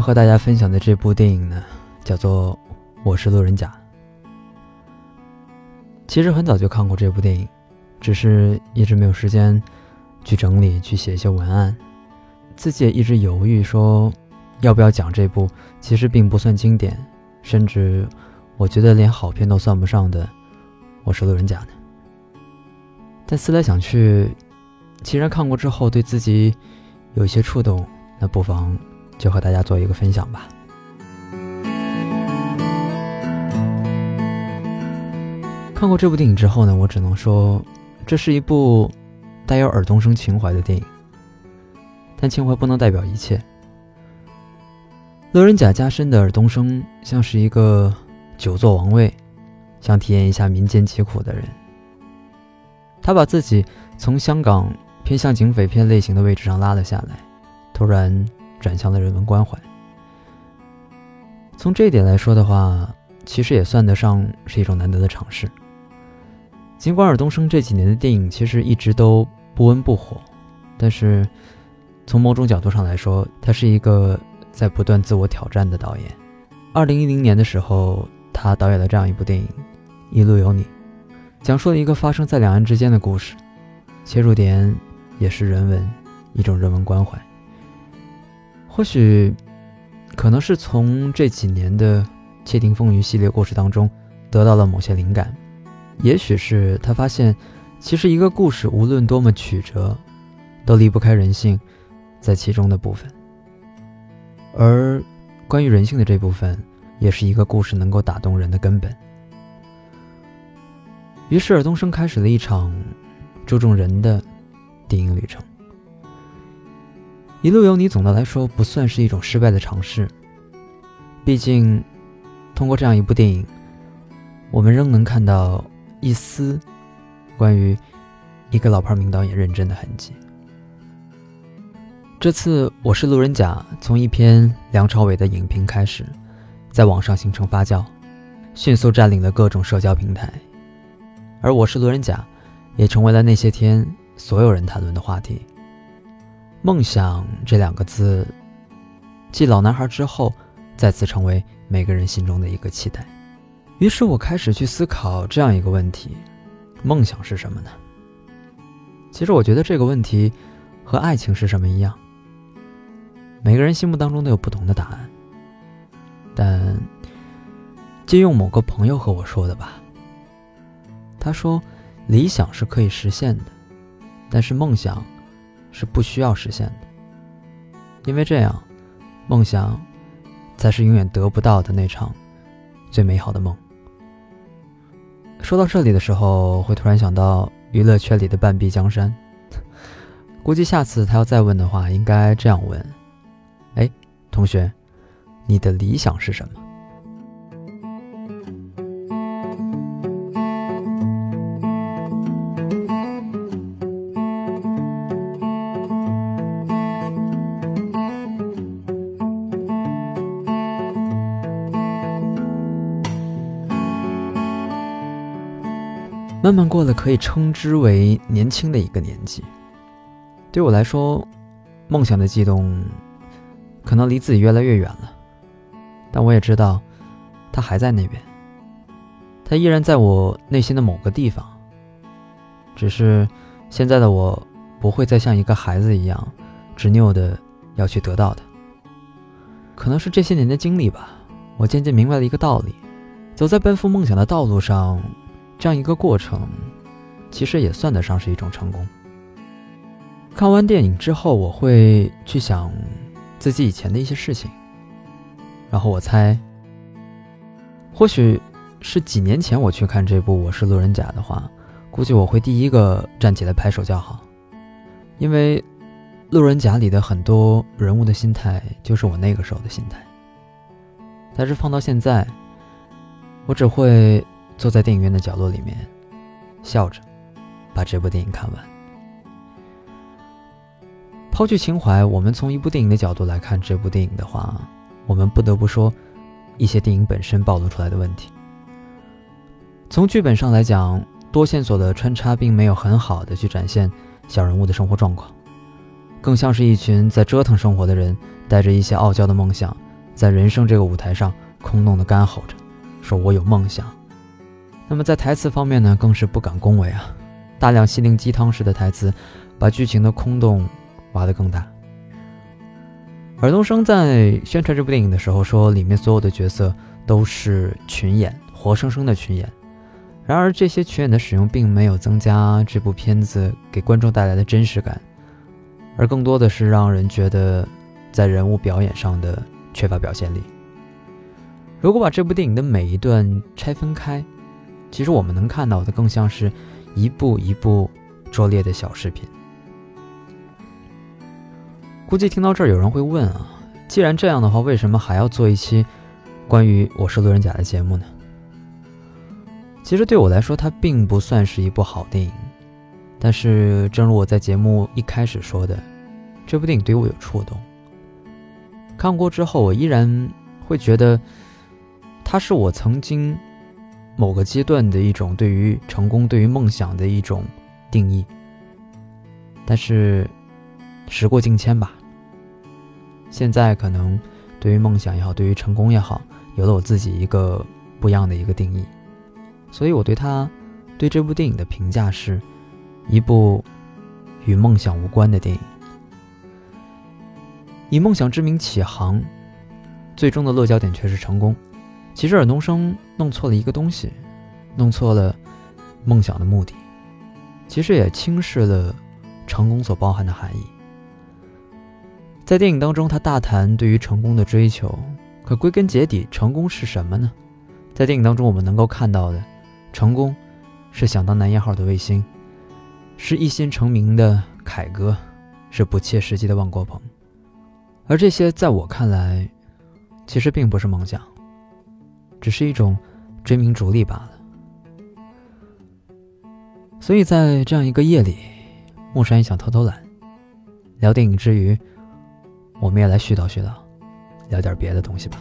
和大家分享的这部电影呢，叫做《我是路人甲》。其实很早就看过这部电影，只是一直没有时间去整理、去写一些文案。自己也一直犹豫，说要不要讲这部其实并不算经典，甚至我觉得连好片都算不上的《我是路人甲》呢。但思来想去，既然看过之后对自己有一些触动，那不妨就和大家做一个分享吧。看过这部电影之后呢，我只能说，这是一部带有尔冬升情怀的电影。但情怀不能代表一切。路人甲加深的尔冬升像是一个久坐王位，想体验一下民间疾苦的人。他把自己从香港偏向警匪片类型的位置上拉了下来，突然转向了人文关怀。从这一点来说的话，其实也算得上是一种难得的尝试。尽管尔冬升这几年的电影其实一直都不温不火，但是从某种角度上来说，他是一个在不断自我挑战的导演。二零一零年的时候，他导演了这样一部电影《一路有你》。讲述了一个发生在两岸之间的故事，切入点也是人文，一种人文关怀。或许，可能是从这几年的《窃听风云》系列故事当中得到了某些灵感，也许是他发现，其实一个故事无论多么曲折，都离不开人性在其中的部分。而关于人性的这部分，也是一个故事能够打动人的根本。于是尔冬升开始了一场注重人的电影旅程。一路有你，总的来说不算是一种失败的尝试。毕竟，通过这样一部电影，我们仍能看到一丝关于一个老牌名导演认真的痕迹。这次我是路人甲，从一篇梁朝伟的影评开始，在网上形成发酵，迅速占领了各种社交平台。而我是路人甲，也成为了那些天所有人谈论的话题。梦想这两个字，继老男孩之后，再次成为每个人心中的一个期待。于是我开始去思考这样一个问题：梦想是什么呢？其实我觉得这个问题和爱情是什么一样，每个人心目当中都有不同的答案。但借用某个朋友和我说的吧。他说：“理想是可以实现的，但是梦想是不需要实现的，因为这样，梦想才是永远得不到的那场最美好的梦。”说到这里的时候，会突然想到娱乐圈里的半壁江山。估计下次他要再问的话，应该这样问：“哎，同学，你的理想是什么？”慢慢过了可以称之为年轻的一个年纪，对我来说，梦想的悸动可能离自己越来越远了，但我也知道，它还在那边，它依然在我内心的某个地方。只是现在的我不会再像一个孩子一样执拗的要去得到它。可能是这些年的经历吧，我渐渐明白了一个道理：走在奔赴梦想的道路上。这样一个过程，其实也算得上是一种成功。看完电影之后，我会去想自己以前的一些事情，然后我猜，或许是几年前我去看这部《我是路人甲》的话，估计我会第一个站起来拍手叫好，因为《路人甲》里的很多人物的心态就是我那个时候的心态。但是放到现在，我只会。坐在电影院的角落里面，笑着把这部电影看完。抛去情怀，我们从一部电影的角度来看这部电影的话，我们不得不说一些电影本身暴露出来的问题。从剧本上来讲，多线索的穿插并没有很好的去展现小人物的生活状况，更像是一群在折腾生活的人，带着一些傲娇的梦想，在人生这个舞台上空洞的干吼着，说我有梦想。那么在台词方面呢，更是不敢恭维啊，大量心灵鸡汤式的台词，把剧情的空洞挖得更大。尔冬升在宣传这部电影的时候说，里面所有的角色都是群演，活生生的群演。然而这些群演的使用并没有增加这部片子给观众带来的真实感，而更多的是让人觉得在人物表演上的缺乏表现力。如果把这部电影的每一段拆分开，其实我们能看到的更像是一部一部拙劣的小视频。估计听到这儿有人会问啊，既然这样的话，为什么还要做一期关于《我是路人甲》的节目呢？其实对我来说，它并不算是一部好电影，但是正如我在节目一开始说的，这部电影对我有触动。看过之后，我依然会觉得，它是我曾经。某个阶段的一种对于成功、对于梦想的一种定义，但是时过境迁吧，现在可能对于梦想也好，对于成功也好，有了我自己一个不一样的一个定义，所以我对他对这部电影的评价是一部与梦想无关的电影，以梦想之名起航，最终的落脚点却是成功。其实尔冬升弄错了一个东西，弄错了梦想的目的，其实也轻视了成功所包含的含义。在电影当中，他大谈对于成功的追求，可归根结底，成功是什么呢？在电影当中，我们能够看到的，成功是想当男一号的卫星，是一心成名的凯歌，是不切实际的万国鹏，而这些在我看来，其实并不是梦想。只是一种追名逐利罢了。所以在这样一个夜里，木山也想偷偷懒，聊电影之余，我们也来絮叨絮叨，聊点别的东西吧。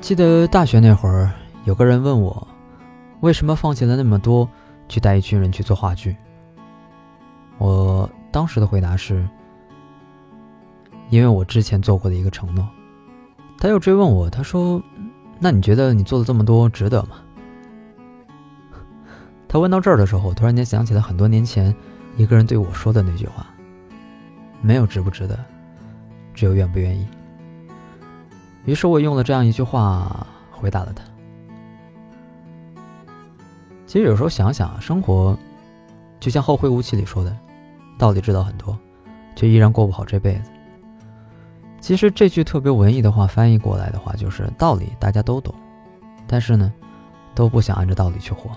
记得大学那会儿，有个人问我。为什么放弃了那么多，去带一群人去做话剧？我当时的回答是：因为我之前做过的一个承诺。他又追问我，他说：“那你觉得你做了这么多，值得吗？”他问到这儿的时候，我突然间想起了很多年前一个人对我说的那句话：“没有值不值得，只有愿不愿意。”于是我用了这样一句话回答了他。其实有时候想想，生活就像《后会无期》里说的，道理知道很多，却依然过不好这辈子。其实这句特别文艺的话翻译过来的话，就是道理大家都懂，但是呢，都不想按着道理去活，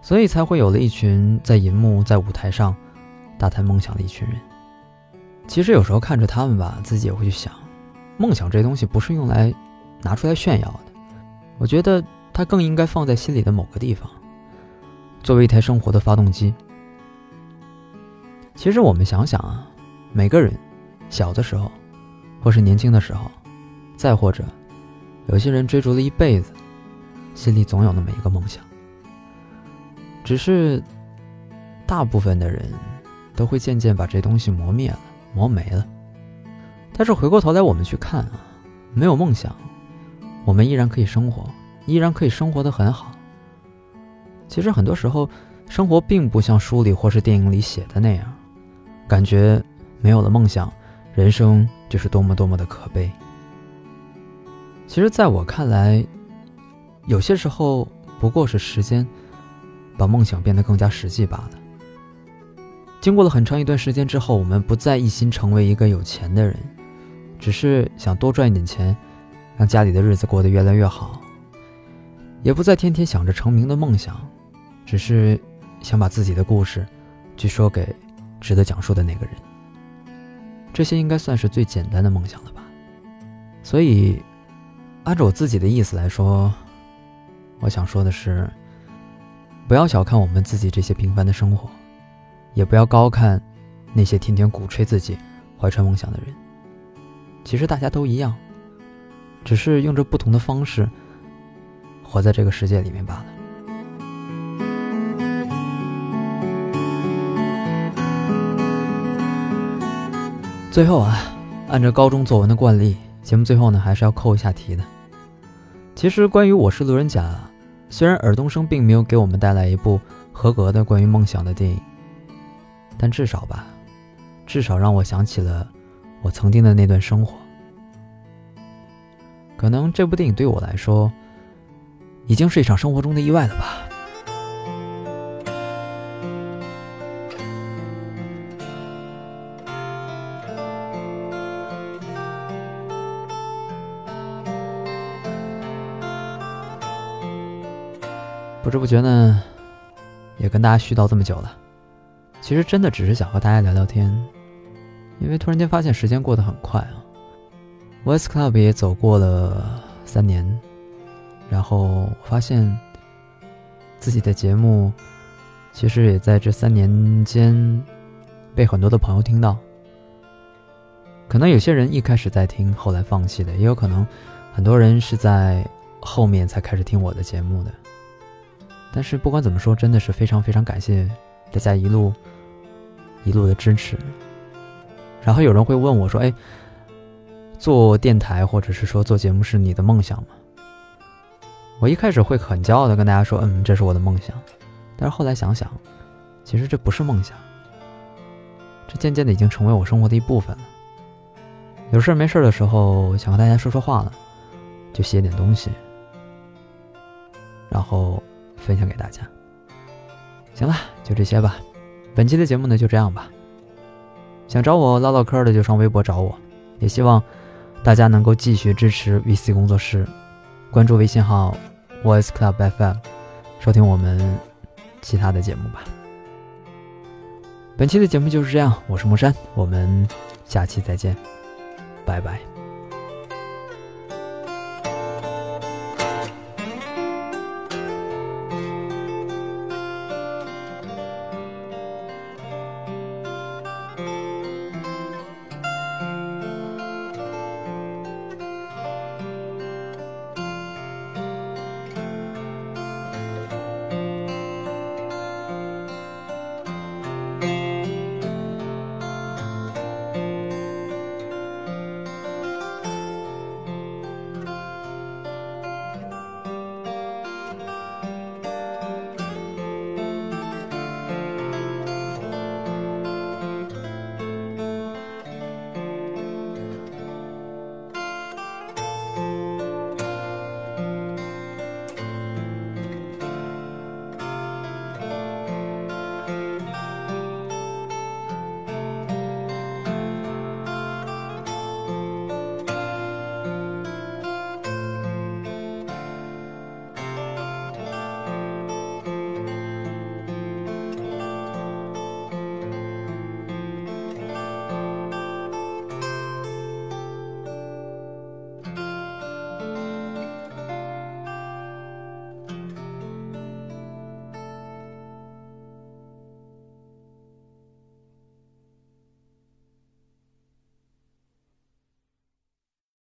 所以才会有了一群在银幕、在舞台上大谈梦想的一群人。其实有时候看着他们吧，自己也会去想，梦想这东西不是用来拿出来炫耀的，我觉得。它更应该放在心里的某个地方，作为一台生活的发动机。其实我们想想啊，每个人小的时候，或是年轻的时候，再或者有些人追逐了一辈子，心里总有那么一个梦想。只是大部分的人都会渐渐把这东西磨灭了、磨没了。但是回过头来，我们去看啊，没有梦想，我们依然可以生活。依然可以生活的很好。其实很多时候，生活并不像书里或是电影里写的那样，感觉没有了梦想，人生就是多么多么的可悲。其实，在我看来，有些时候不过是时间把梦想变得更加实际罢了。经过了很长一段时间之后，我们不再一心成为一个有钱的人，只是想多赚一点钱，让家里的日子过得越来越好。也不再天天想着成名的梦想，只是想把自己的故事去说给值得讲述的那个人。这些应该算是最简单的梦想了吧。所以，按照我自己的意思来说，我想说的是，不要小看我们自己这些平凡的生活，也不要高看那些天天鼓吹自己怀揣梦想的人。其实大家都一样，只是用着不同的方式活在这个世界里面罢了。最后啊，按照高中作文的惯例，节目最后呢还是要扣一下题的。其实关于《我是路人甲》，虽然尔冬升并没有给我们带来一部合格的关于梦想的电影，但至少吧，至少让我想起了我曾经的那段生活。可能这部电影对我来说，已经是一场生活中的意外了吧。不知不觉呢，也跟大家絮叨这么久了。其实真的只是想和大家聊聊天，因为突然间发现时间过得很快啊。West Club 也走过了三年，然后发现自己的节目其实也在这三年间被很多的朋友听到。可能有些人一开始在听，后来放弃的，也有可能很多人是在后面才开始听我的节目的。但是不管怎么说，真的是非常非常感谢大家一路一路的支持。然后有人会问我说：“哎，做电台或者是说做节目是你的梦想吗？”我一开始会很骄傲的跟大家说：“嗯，这是我的梦想。”但是后来想想，其实这不是梦想，这渐渐的已经成为我生活的一部分了。有事没事的时候想和大家说说话了，就写点东西，然后。分享给大家。行了，就这些吧。本期的节目呢就这样吧。想找我唠唠嗑的就上微博找我，也希望大家能够继续支持 VC 工作室，关注微信号 Voice Club FM，收听我们其他的节目吧。本期的节目就是这样，我是木山，我们下期再见，拜拜。